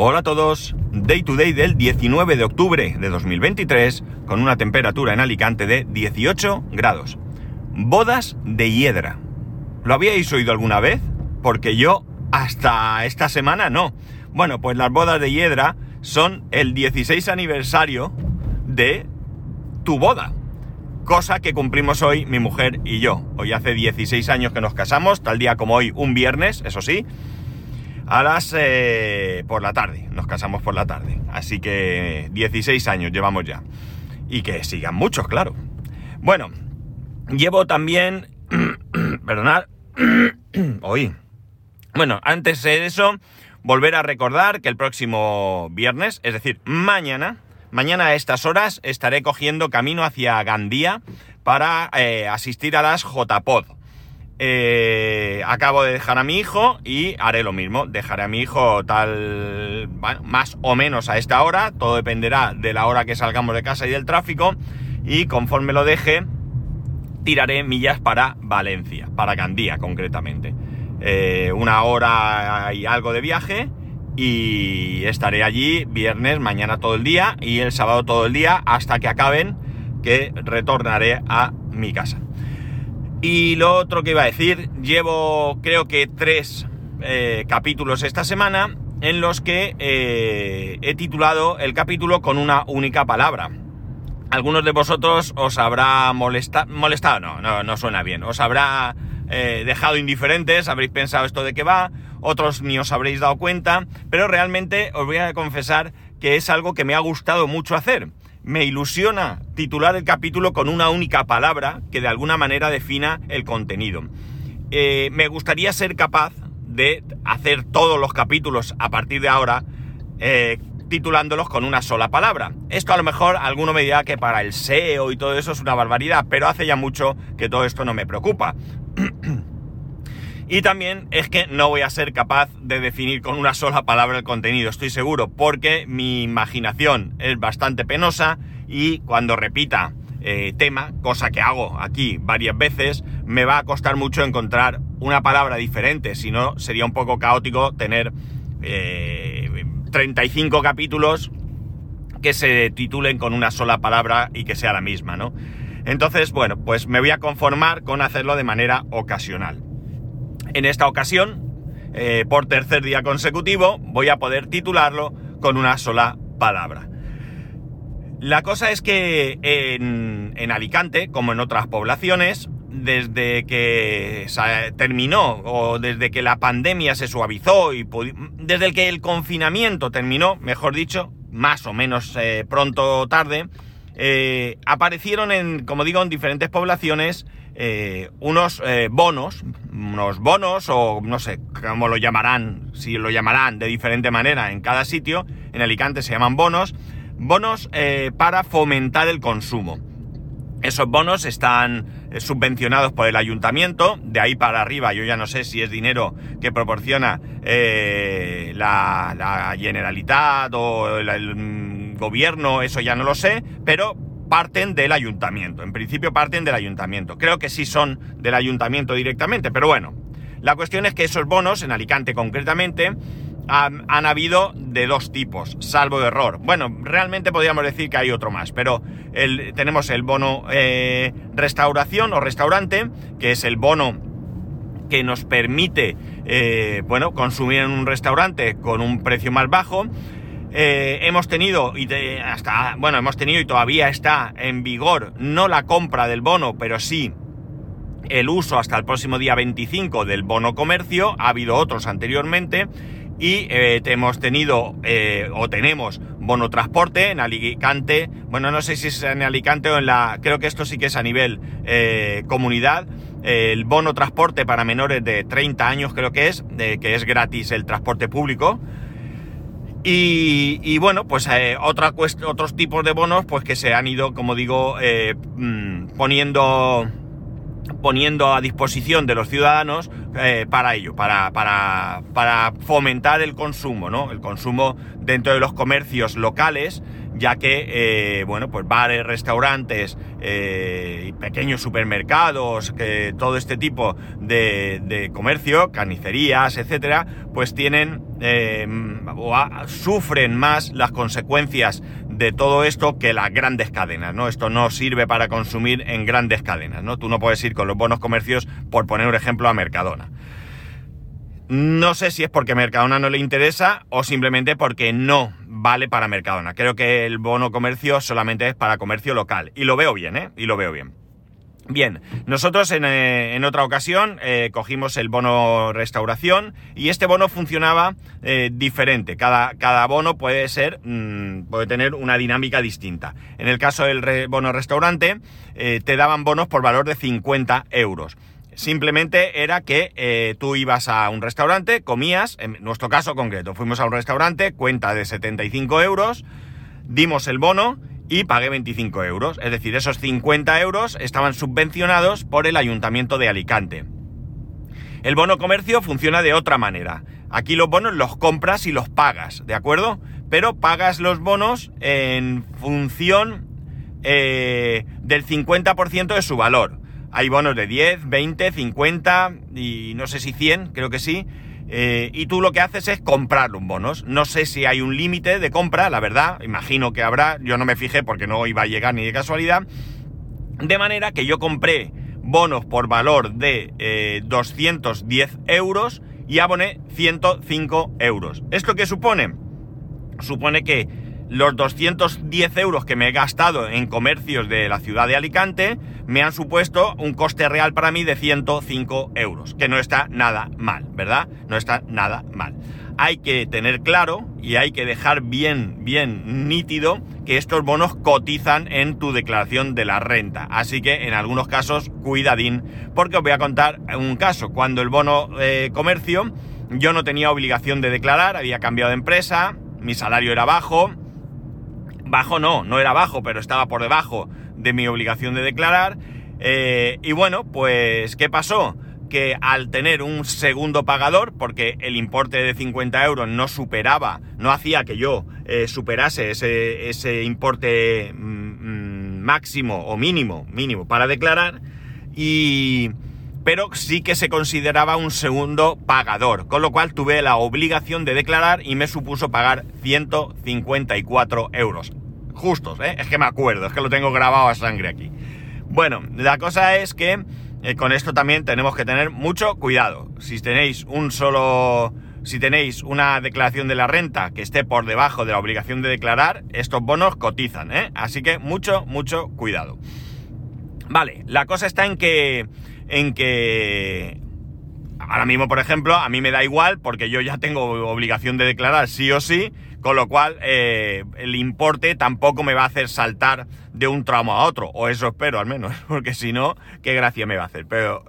Hola a todos, Day to Day del 19 de octubre de 2023 con una temperatura en Alicante de 18 grados. Bodas de hiedra. ¿Lo habíais oído alguna vez? Porque yo hasta esta semana no. Bueno, pues las bodas de hiedra son el 16 aniversario de tu boda. Cosa que cumplimos hoy mi mujer y yo. Hoy hace 16 años que nos casamos, tal día como hoy, un viernes, eso sí a las... Eh, por la tarde, nos casamos por la tarde. Así que 16 años llevamos ya. Y que sigan muchos, claro. Bueno, llevo también... perdonad. hoy. Bueno, antes de eso, volver a recordar que el próximo viernes, es decir, mañana, mañana a estas horas estaré cogiendo camino hacia Gandía para eh, asistir a las JPod eh, acabo de dejar a mi hijo y haré lo mismo. Dejaré a mi hijo tal, más o menos a esta hora. Todo dependerá de la hora que salgamos de casa y del tráfico. Y conforme lo deje, tiraré millas para Valencia, para Gandía concretamente. Eh, una hora y algo de viaje y estaré allí viernes, mañana todo el día y el sábado todo el día hasta que acaben que retornaré a mi casa. Y lo otro que iba a decir, llevo creo que tres eh, capítulos esta semana en los que eh, he titulado el capítulo con una única palabra. Algunos de vosotros os habrá molestado, no, no, no suena bien, os habrá eh, dejado indiferentes, habréis pensado esto de qué va, otros ni os habréis dado cuenta, pero realmente os voy a confesar que es algo que me ha gustado mucho hacer me ilusiona titular el capítulo con una única palabra que de alguna manera defina el contenido. Eh, me gustaría ser capaz de hacer todos los capítulos a partir de ahora eh, titulándolos con una sola palabra. Esto a lo mejor alguno me dirá que para el SEO y todo eso es una barbaridad, pero hace ya mucho que todo esto no me preocupa. Y también es que no voy a ser capaz de definir con una sola palabra el contenido, estoy seguro, porque mi imaginación es bastante penosa y cuando repita eh, tema, cosa que hago aquí varias veces, me va a costar mucho encontrar una palabra diferente, si no sería un poco caótico tener 35 eh, capítulos que se titulen con una sola palabra y que sea la misma, ¿no? Entonces, bueno, pues me voy a conformar con hacerlo de manera ocasional. En esta ocasión, eh, por tercer día consecutivo, voy a poder titularlo con una sola palabra. La cosa es que en, Alicante, como en otras poblaciones, desde que terminó o desde que la pandemia se suavizó y desde que el confinamiento terminó, mejor dicho, más o menos eh, pronto o tarde, eh, aparecieron en, como digo, en diferentes poblaciones eh, unos eh, bonos, unos bonos o no sé cómo lo llamarán, si lo llamarán de diferente manera en cada sitio, en Alicante se llaman bonos, bonos eh, para fomentar el consumo. Esos bonos están subvencionados por el ayuntamiento, de ahí para arriba yo ya no sé si es dinero que proporciona la, la, Generalitat o el mm, gobierno, eso ya no lo sé, pero parten del ayuntamiento. En principio parten del ayuntamiento. Creo que sí son del ayuntamiento directamente, pero bueno. La cuestión es que esos bonos, en Alicante concretamente, han, habido de dos tipos, salvo error. Bueno, realmente podríamos decir que hay otro más, pero tenemos el bono eh, restauración o restaurante, que es el bono que nos permite, eh, bueno, consumir en un restaurante con un precio más bajo eh, hemos tenido y hasta bueno hemos tenido y todavía está en vigor no la compra del bono pero sí el uso hasta el próximo día 25 del bono comercio. Ha habido otros anteriormente y eh, hemos tenido eh, o tenemos bono transporte en Alicante. Bueno no sé si es en Alicante o en la creo que esto sí que es a nivel comunidad. El bono transporte para menores de 30 años creo que es que es gratis el transporte público y, bueno, pues eh, otros tipos de bonos pues que se han ido, como digo, eh, mm, poniendo, poniendo a disposición de los ciudadanos eh, para ello, para, para, fomentar el consumo, ¿no? El consumo dentro de los comercios locales, ya que, eh, bueno, pues bares, restaurantes, eh, pequeños supermercados, todo este tipo de, comercio, carnicerías, etcétera, pues tienen eh, o sufren más las consecuencias de todo esto que las grandes cadenas, ¿no? Esto no sirve para consumir en grandes cadenas, ¿no? Tú no puedes ir con los bonos comercios, por poner un ejemplo, a Mercadona. No sé si es porque Mercadona no le interesa o simplemente porque no vale para Mercadona. Creo que el bono comercio solamente es para comercio local. Y lo veo bien, ¿eh? Y lo veo bien. Bien, nosotros en, eh, otra ocasión eh, cogimos el bono restauración y este bono funcionaba eh, diferente. Cada, cada, bono puede ser, mm, puede tener una dinámica distinta. En el caso del bono restaurante, te daban bonos por valor de 50 euros. Simplemente era que eh, tú ibas a un restaurante, comías, en nuestro caso concreto, fuimos a un restaurante, cuenta de 75 euros, dimos el bono y pagué 25 euros. Es decir, esos 50 euros estaban subvencionados por el Ayuntamiento de Alicante. El bono comercio funciona de otra manera. Aquí los bonos los compras y los pagas, ¿de acuerdo? Pero pagas los bonos en función eh, del 50% de su valor. Hay bonos de 10, 20, 50 y no sé si 100, creo que sí. Eh, y tú lo que haces es comprar un bonos. No sé si hay un límite de compra, la verdad, imagino que habrá, yo no me fijé porque no iba a llegar ni de casualidad. De manera que yo compré bonos por valor de 210 eh, euros y aboné 105 euros. ¿Esto qué supone? Supone que los 210 euros que me he gastado en comercios de la ciudad de Alicante me han supuesto un coste real para mí de 105 euros, que no está nada mal, ¿verdad? No está nada mal. Hay que tener claro y hay que dejar bien, bien nítido que estos bonos cotizan en tu declaración de la renta. Así que en algunos casos, cuidadín, porque os voy a contar un caso. Cuando el bono eh, comercio, yo no tenía obligación de declarar, había cambiado de empresa, mi salario era bajo, Bajo no, no era bajo, pero estaba por debajo de mi obligación de declarar. Eh, y bueno, pues, ¿qué pasó? Que al tener un segundo pagador, porque el importe de 50 euros no superaba, no hacía que yo eh, superase ese, ese importe mm, mm, máximo o mínimo, mínimo para declarar, y, pero sí que se consideraba un segundo pagador, con lo cual tuve la obligación de declarar y me supuso pagar 154 euros justos, ¿eh? Es que me acuerdo, es que lo tengo grabado a sangre aquí. Bueno, la cosa es que eh, con esto también tenemos que tener mucho cuidado. Si tenéis un solo... Si tenéis una declaración de la renta que esté por debajo de la obligación de declarar, estos bonos cotizan, ¿eh? Así que mucho, mucho cuidado. Vale, la cosa está en que... En que... Ahora mismo, por ejemplo, a mí me da igual porque yo ya tengo obligación de declarar sí o sí con lo cual eh, el importe tampoco me va a hacer saltar de un tramo a otro, o eso espero al menos, porque si no, qué gracia me va a hacer, pero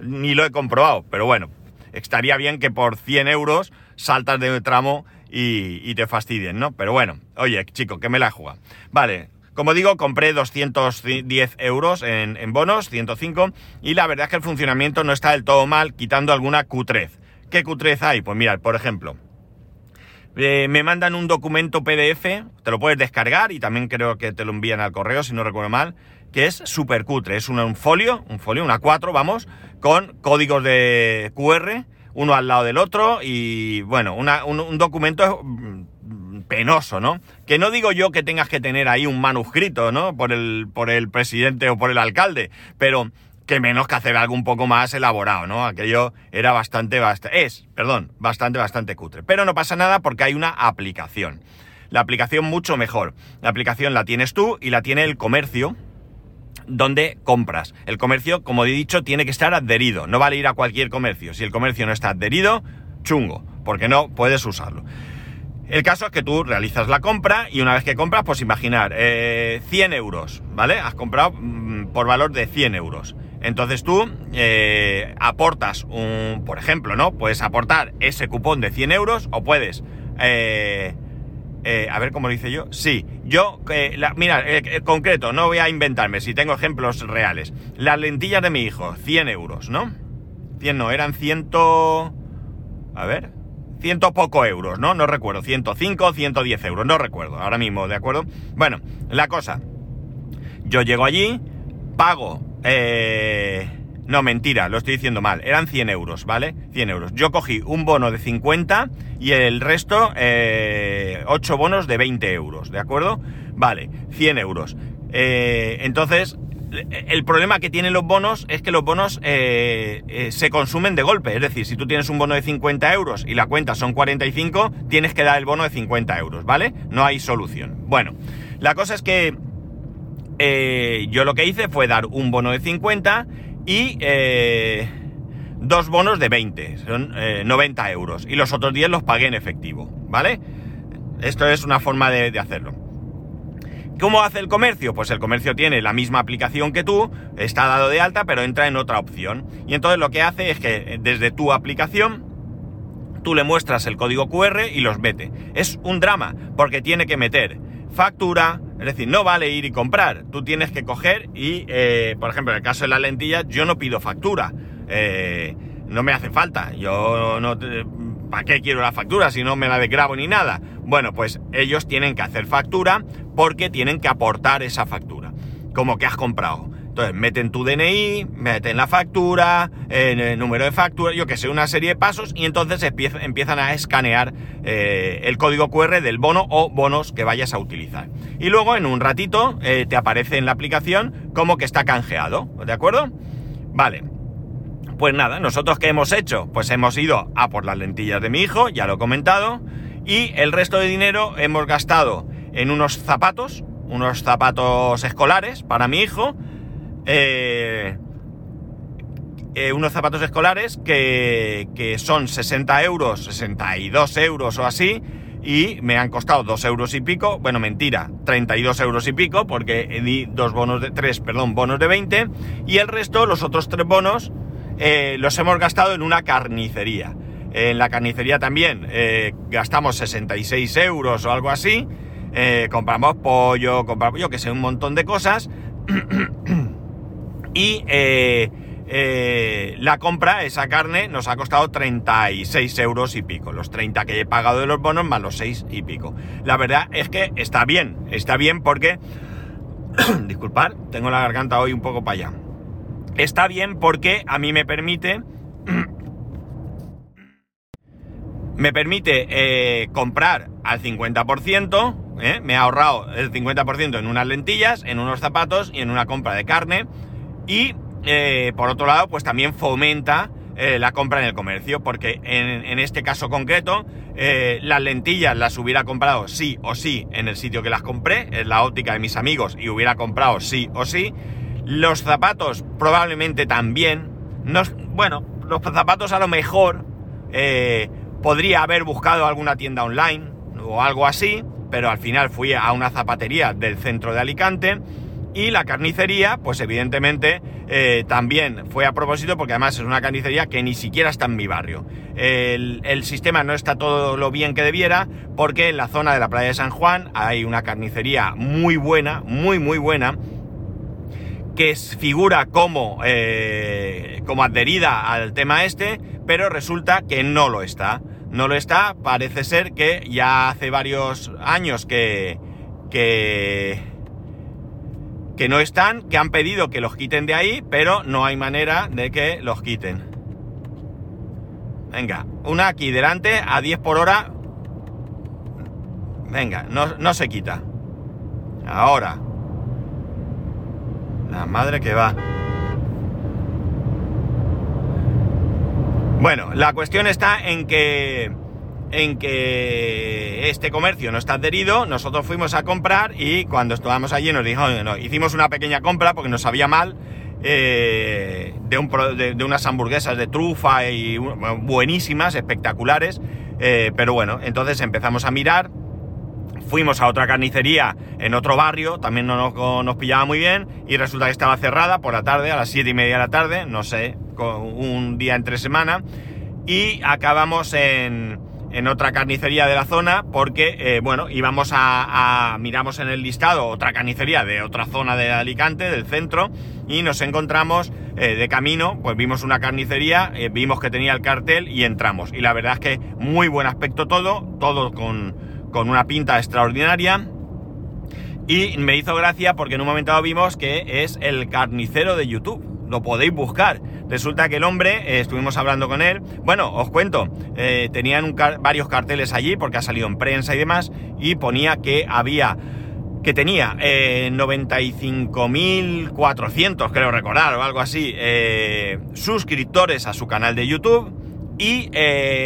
ni lo he comprobado, pero bueno, estaría bien que por 100 euros saltas de un tramo y, te fastidien, ¿no? Pero bueno, oye, chico, que me la jugado. Vale, como digo, compré 210 euros en, bonos, 105, y la verdad es que el funcionamiento no está del todo mal, quitando alguna cutrez. ¿Qué cutrez hay? Pues mirad, por ejemplo, eh, me mandan un documento PDF, te lo puedes descargar y también creo que te lo envían al correo, si no recuerdo mal, que es súper cutre. Es un, folio, un folio, una 4, vamos, con códigos de QR, uno al lado del otro y, bueno, un, documento mm, penoso, ¿no? Que no digo yo que tengas que tener ahí un manuscrito, ¿no? Por el, por el presidente o por el alcalde, pero que menos que hacer algo un poco más elaborado, ¿no? Aquello era bastante, bastante, es, perdón, bastante, bastante cutre. Pero no pasa nada porque hay una aplicación. La aplicación mucho mejor. La aplicación la tienes tú y la tiene el comercio donde compras. El comercio, como he dicho, tiene que estar adherido. No vale ir a cualquier comercio. Si el comercio no está adherido, chungo, porque no puedes usarlo. El caso es que tú realizas la compra y una vez que compras, pues imaginar, 100 eh, euros, ¿vale? Has comprado mm, por valor de 100 euros. Entonces tú eh, aportas un, por ejemplo, ¿no? Puedes aportar ese cupón de 100 euros o puedes... Eh, eh, a ver cómo lo hice yo. Sí, yo, mira, concreto, no voy a inventarme, si tengo ejemplos reales. Las lentillas de mi hijo, 100 euros, ¿no? 100 no, eran 100... A ver, ciento poco euros, ¿no? No recuerdo, 105, 110 euros, no recuerdo ahora mismo, ¿de acuerdo? Bueno, la cosa, yo llego allí, pago, eh, no, mentira, lo estoy diciendo mal, eran 100 euros, ¿vale? 100 euros. Yo cogí un bono de 50 y el resto, eh, 8 bonos de 20 euros, ¿de acuerdo? Vale, 100 euros. Eh, entonces, el problema que tienen los bonos es que los bonos eh, eh, se consumen de golpe. Es decir, si tú tienes un bono de 50 euros y la cuenta son 45, tienes que dar el bono de 50 euros, ¿vale? No hay solución. Bueno, la cosa es que eh, yo lo que hice fue dar un bono de 50 y dos bonos de 20, son 90 euros. Y los otros 10 los pagué en efectivo, ¿vale? Esto es una forma de hacerlo. ¿Cómo hace el comercio? Pues el comercio tiene la misma aplicación que tú, está dado de alta, pero entra en otra opción. Y entonces lo que hace es que eh, desde tu aplicación tú le muestras el código QR y los mete. Es un drama, porque tiene que meter factura, es decir, no vale ir y comprar. Tú tienes que coger y, eh, por ejemplo, en el caso de las lentillas, yo no pido factura. Eh, no me hace falta. Yo no... ¿Para qué quiero la factura si no me la desgrabo ni nada? Bueno, pues ellos tienen que hacer factura porque tienen que aportar esa factura, como que has comprado. Entonces meten tu DNI, meten la factura, el número de factura, yo que sé, una serie de pasos y entonces empiezan a escanear eh, el código QR del bono o bonos que vayas a utilizar. Y luego en un ratito eh, te aparece en la aplicación como que está canjeado, ¿de acuerdo? Vale. Pues nada, nosotros qué hemos hecho? Pues hemos ido a por las lentillas de mi hijo, ya lo he comentado, y el resto de dinero hemos gastado en unos zapatos, unos zapatos escolares para mi hijo, eh, eh, unos zapatos escolares que, son 60 euros, 62 euros o así, y me han costado 2 euros y pico, bueno, mentira, 32 euros y pico, porque di dos bonos de 3, perdón, bonos de 20, y el resto, los otros tres bonos, eh, los hemos gastado en una carnicería. En la carnicería también gastamos 66 euros o algo así, eh, compramos pollo, compramos, yo que sé, un montón de cosas. y eh, eh, la compra, esa carne, nos ha costado 36 euros y pico. Los 30 que he pagado de los bonos más los 6 y pico. La verdad es que está bien, está bien porque... Disculpad, tengo la garganta hoy un poco para allá. Está bien porque a mí me permite... me permite comprar al 50%, ¿eh? me ha ahorrado el 50% en unas lentillas, en unos zapatos y en una compra de carne. Y eh, por otro lado, pues también fomenta eh, la compra en el comercio, porque en, este caso concreto, las lentillas las hubiera comprado sí o sí en el sitio que las compré, en la óptica de mis amigos, y hubiera comprado sí o sí. Los zapatos probablemente también. bueno, los zapatos a lo mejor podría haber buscado alguna tienda online o algo así pero al final fui a una zapatería del centro de Alicante y la carnicería, pues evidentemente eh, también fue a propósito porque además es una carnicería que ni siquiera está en mi barrio. El, sistema no está todo lo bien que debiera porque en la zona de la playa de San Juan hay una carnicería muy buena, muy muy buena, que figura como, eh, como adherida al tema este, pero resulta que no lo está no lo está. Parece ser que ya hace varios años que, que, que no están, que han pedido que los quiten de ahí, pero no hay manera de que los quiten. Venga, una aquí delante a 10 por hora. Venga, no, no se quita. Ahora. La madre que va. Bueno, la cuestión está en que en que este comercio no está adherido, nosotros fuimos a comprar y cuando estábamos allí nos dijo, no, hicimos una pequeña compra porque nos sabía mal eh, de, de, unas hamburguesas de trufa y buenísimas, espectaculares, eh, pero bueno, entonces empezamos a mirar, fuimos a otra carnicería en otro barrio, también no nos, nos pillaba muy bien y resulta que estaba cerrada por la tarde, a las siete y media de la tarde, no sé, un día entre semana y acabamos en, en otra carnicería de la zona porque, eh, bueno, íbamos a, miramos en el listado otra carnicería de otra zona de Alicante, del centro, y nos encontramos eh, de camino, pues vimos una carnicería, eh, vimos que tenía el cartel y entramos. Y la verdad es que muy buen aspecto todo, todo con, con una pinta extraordinaria. Y me hizo gracia porque en un momento vimos que es el carnicero de YouTube. Lo podéis buscar. Resulta que el hombre, eh, estuvimos hablando con él, bueno, os cuento, eh, tenían varios carteles allí porque ha salido en prensa y demás, y ponía que había, que tenía eh, 95.400, creo recordar, o algo así, eh, suscriptores a su canal de YouTube y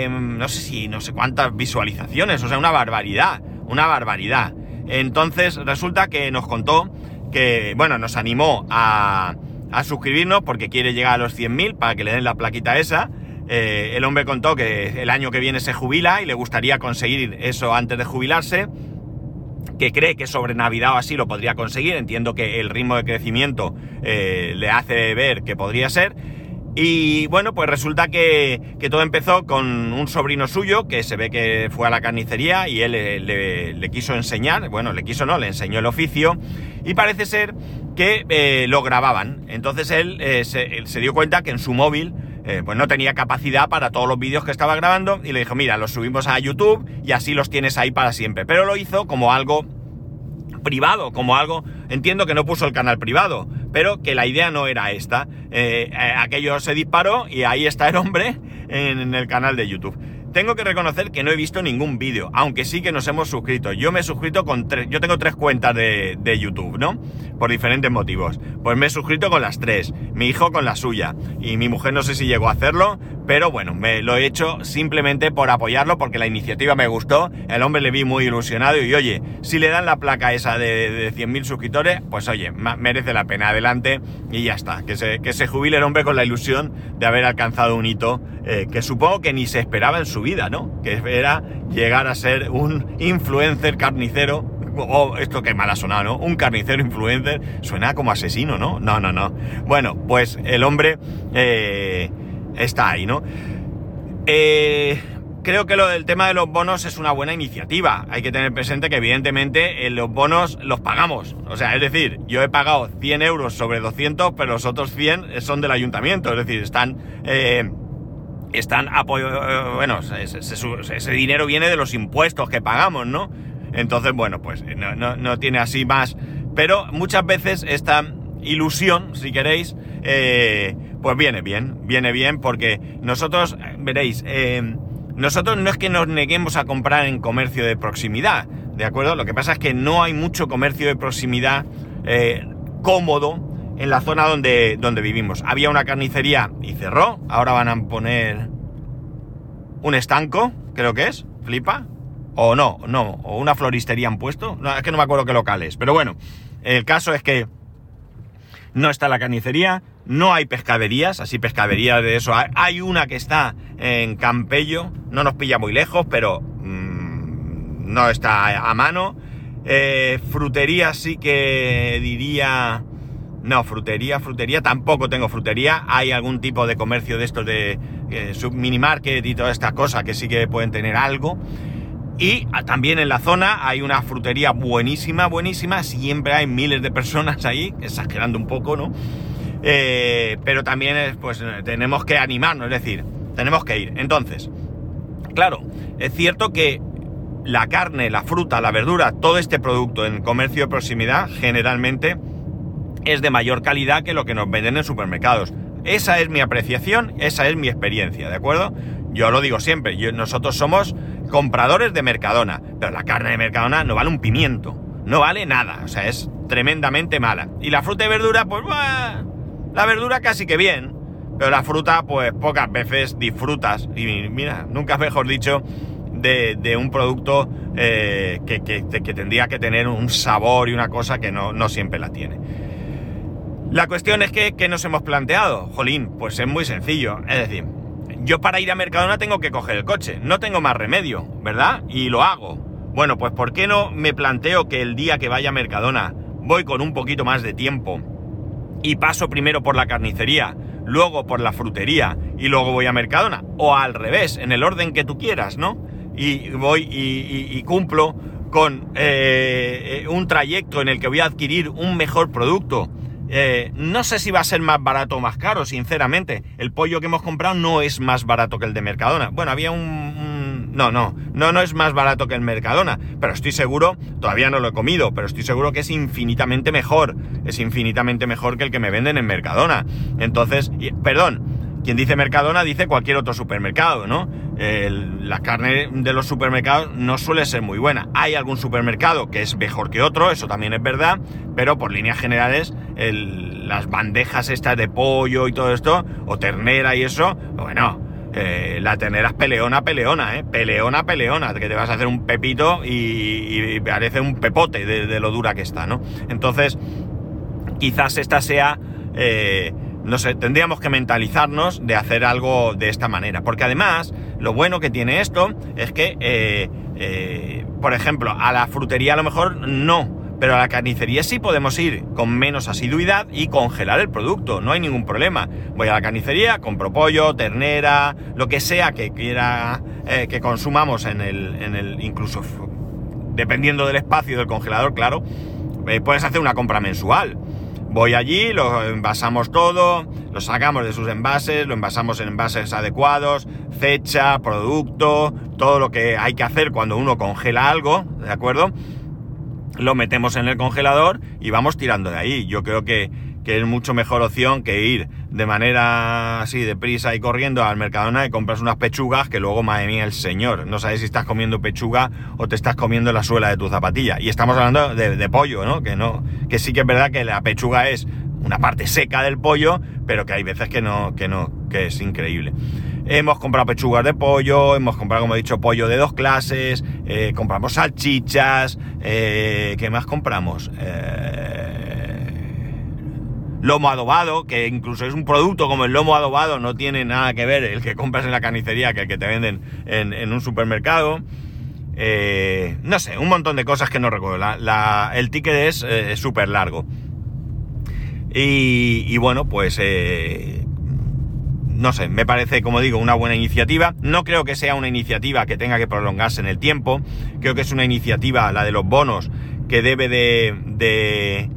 no sé si, no sé cuántas visualizaciones, o sea, una barbaridad, una barbaridad. Entonces resulta que nos contó que, bueno, nos animó a a suscribirnos porque quiere llegar a los 100.000 para que le den la plaquita esa. Eh, el hombre contó que el año que viene se jubila y le gustaría conseguir eso antes de jubilarse, que cree que sobre Navidad o así lo podría conseguir. Entiendo que el ritmo de crecimiento eh, le hace ver que podría ser. Y bueno, pues resulta que, todo empezó con un sobrino suyo que se ve que fue a la carnicería y él le, quiso enseñar, bueno, le quiso no, le enseñó el oficio y parece ser que eh, lo grababan. Entonces él, eh, se, dio cuenta que en su móvil eh, pues no tenía capacidad para todos los vídeos que estaba grabando y le dijo, mira, los subimos a YouTube y así los tienes ahí para siempre. Pero lo hizo como algo privado, como algo, entiendo que no puso el canal privado, pero que la idea no era esta. aquello se disparó y ahí está el hombre en el canal de YouTube. Tengo que reconocer que no he visto ningún vídeo, aunque sí que nos hemos suscrito. Yo me he suscrito con tres, yo tengo tres cuentas de, de, YouTube, ¿no? Por diferentes motivos. Pues me he suscrito con las tres, mi hijo con la suya, y mi mujer no sé si llegó a hacerlo, pero bueno, me lo he hecho simplemente por apoyarlo, porque la iniciativa me gustó, el hombre le vi muy ilusionado, y oye, si le dan la placa esa de, de 100.000 suscriptores, pues oye, merece la pena, adelante, y ya está, que se, que se jubile el hombre con la ilusión de haber alcanzado un hito eh, que supongo que ni se esperaba en su vida, ¿no? Que era llegar a ser un influencer carnicero. Oh, esto que mal ha sonado, ¿no? Un carnicero influencer suena como asesino, ¿no? No, no, no. Bueno, pues el hombre eh, está ahí, ¿no? Eh, creo que lo del tema de los bonos es una buena iniciativa. Hay que tener presente que evidentemente los bonos los pagamos. O sea, es decir, yo he pagado 100 euros sobre 200, pero los otros 100 son del ayuntamiento. Es decir, están están apoyo, eh, bueno, ese, dinero viene de los impuestos que pagamos, ¿no? Entonces, bueno, pues no, tiene así más. Pero muchas veces esta ilusión, si queréis, eh, pues viene bien, viene bien porque nosotros, veréis, eh, nosotros no es que nos neguemos a comprar en comercio de proximidad, ¿de acuerdo? Lo que pasa es que no hay mucho comercio de proximidad cómodo en la zona donde, donde vivimos. Había una carnicería y cerró. Ahora van a poner un estanco, creo que es. Flipa. O no, no. O una floristería han puesto. Es que no me acuerdo qué local es. Pero bueno, el caso es que no está la carnicería. No hay pescaderías, así pescadería de eso. Hay una que está en Campello. No nos pilla muy lejos, pero mm, no está a mano. Eh, frutería sí que diría no, frutería, frutería, tampoco tengo frutería. Hay algún tipo de comercio de estos de eh, mini market y todas estas cosas que sí que pueden tener algo. Y ah, también en la zona hay una frutería buenísima, buenísima. Siempre hay miles de personas ahí, exagerando un poco, ¿no? Eh, pero también pues tenemos que animarnos, es decir, tenemos que ir. Entonces, claro, es cierto que la carne, la fruta, la verdura, todo este producto en comercio de proximidad generalmente es de mayor calidad que lo que nos venden en supermercados. Esa es mi apreciación, esa es mi experiencia, ¿de acuerdo? Yo lo digo siempre, nosotros somos compradores de Mercadona, pero la carne de Mercadona no vale un pimiento, no vale nada, o sea, es tremendamente mala. Y la fruta y verdura, pues, la verdura casi que bien, pero la fruta, pues pocas veces disfrutas, y mira, nunca mejor dicho, de, un producto eh, que, tendría que tener un sabor y una cosa que no, no siempre la tiene. La cuestión es que, ¿qué nos hemos planteado? Jolín, pues es muy sencillo. Es decir, yo para ir a Mercadona tengo que coger el coche, no tengo más remedio, ¿verdad? Y lo hago. Bueno, pues ¿por qué no me planteo que el día que vaya a Mercadona voy con un poquito más de tiempo y paso primero por la carnicería, luego por la frutería y luego voy a Mercadona? O al revés, en el orden que tú quieras, ¿no? y voy y, cumplo con eh, un trayecto en el que voy a adquirir un mejor producto, eh, no sé si va a ser más barato o más caro, sinceramente. El pollo que hemos comprado no es más barato que el de Mercadona. Bueno, había un, No, no, no, no es más barato que el Mercadona. Pero estoy seguro, todavía no lo he comido, pero estoy seguro que es infinitamente mejor. Es infinitamente mejor que el que me venden en Mercadona. Entonces, perdón, quien dice Mercadona dice cualquier otro supermercado, ¿no? la carne de los supermercados no suele ser muy buena. Hay algún supermercado que es mejor que otro, eso también es verdad, pero por líneas generales las bandejas estas de pollo y todo esto, o ternera y eso, bueno, eh, la ternera es peleona, peleona, ¿eh? Peleona, peleona, que te vas a hacer un pepito y, parece un pepote de, lo dura que está, ¿no? Entonces, quizás esta sea... Eh, no sé, tendríamos que mentalizarnos de hacer algo de esta manera. Porque además, lo bueno que tiene esto es que, eh, por ejemplo, a la frutería a lo mejor no, pero a la carnicería sí podemos ir con menos asiduidad y congelar el producto, no hay ningún problema. Voy a la carnicería, compro pollo, ternera, lo que sea que quiera eh, que consumamos en el, en el, incluso dependiendo del espacio del congelador, claro, puedes hacer una compra mensual. Voy allí, lo envasamos todo, lo sacamos de sus envases, lo envasamos en envases adecuados, fecha, producto, todo lo que hay que hacer cuando uno congela algo, ¿de acuerdo? Lo metemos en el congelador y vamos tirando de ahí. Yo creo que, que es mucho mejor opción que ir de manera así deprisa y corriendo al Mercadona y compras unas pechugas que luego, madre mía, el señor, no sabes si estás comiendo pechuga o te estás comiendo la suela de tu zapatilla. Y estamos hablando de, pollo, ¿no? Que no, que sí que es verdad que la pechuga es una parte seca del pollo, pero que hay veces que no, que no, que es increíble. Hemos comprado pechugas de pollo, hemos comprado, como he dicho, pollo de dos clases, eh, compramos salchichas, eh, ¿qué más compramos? Eh, lomo adobado, que incluso es un producto como el lomo adobado, no tiene nada que ver el que compras en la carnicería que el que te venden en, un supermercado. Eh, no sé, un montón de cosas que no recuerdo. el ticket es eh, súper largo. Y, bueno, pues eh, no sé, me parece, como digo, una buena iniciativa. No creo que sea una iniciativa que tenga que prolongarse en el tiempo. Creo que es una iniciativa, la de los bonos, que debe de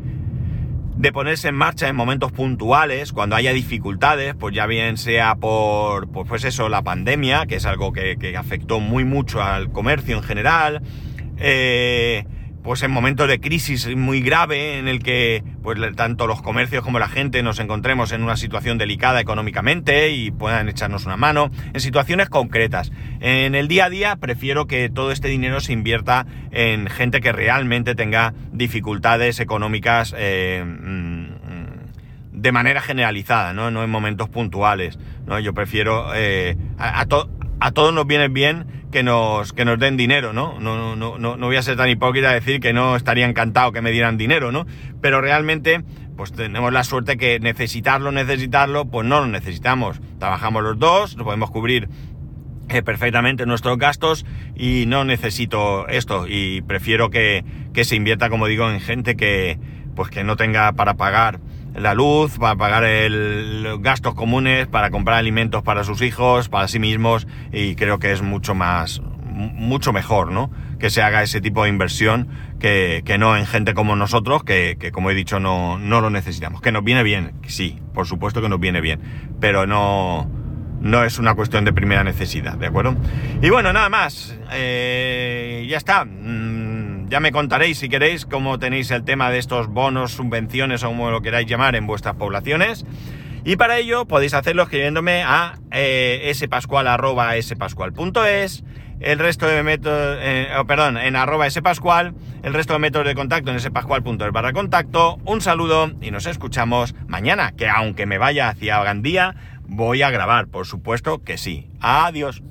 de ponerse en marcha en momentos puntuales, cuando haya dificultades, pues ya bien sea por, pues eso, la pandemia, que es algo que, afectó muy mucho al comercio en general, eh, pues en momentos de crisis muy grave en el que pues tanto los comercios como la gente nos encontremos en una situación delicada económicamente y puedan echarnos una mano en situaciones concretas. En el día a día prefiero que todo este dinero se invierta en gente que realmente tenga dificultades económicas eh, mm, de manera generalizada, ¿no? en momentos puntuales. ¿no? Yo prefiero eh, a, a todos nos viene bien que nos, que nos den dinero, ¿no? No, no, no, no voy a ser tan hipócrita de decir que no estaría encantado que me dieran dinero, ¿no? Pero realmente, pues tenemos la suerte que necesitarlo, necesitarlo, pues no lo necesitamos. Trabajamos los dos, nos podemos cubrir eh, perfectamente nuestros gastos y no necesito esto y prefiero que, que se invierta, como digo, en gente que, pues que no tenga para pagar la luz, para pagar los gastos comunes, para comprar alimentos para sus hijos, para sí mismos, y creo que es mucho más, mucho mejor, ¿no? Que se haga ese tipo de inversión que, no en gente como nosotros, que, como he dicho, no, no lo necesitamos. Que nos viene bien, sí, por supuesto que nos viene bien, pero no, no es una cuestión de primera necesidad, ¿de acuerdo? Y bueno, nada más, eh, ya está. Ya me contaréis si queréis cómo tenéis el tema de estos bonos, subvenciones o como lo queráis llamar en vuestras poblaciones. Y para ello podéis hacerlo escribiéndome a eh, el resto de métodos, eh, oh, perdón, en arroba spascual, el resto de métodos de contacto en spascual.es barra contacto. Un saludo y nos escuchamos mañana, que aunque me vaya hacia Gandía, voy a grabar, por supuesto que sí. Adiós.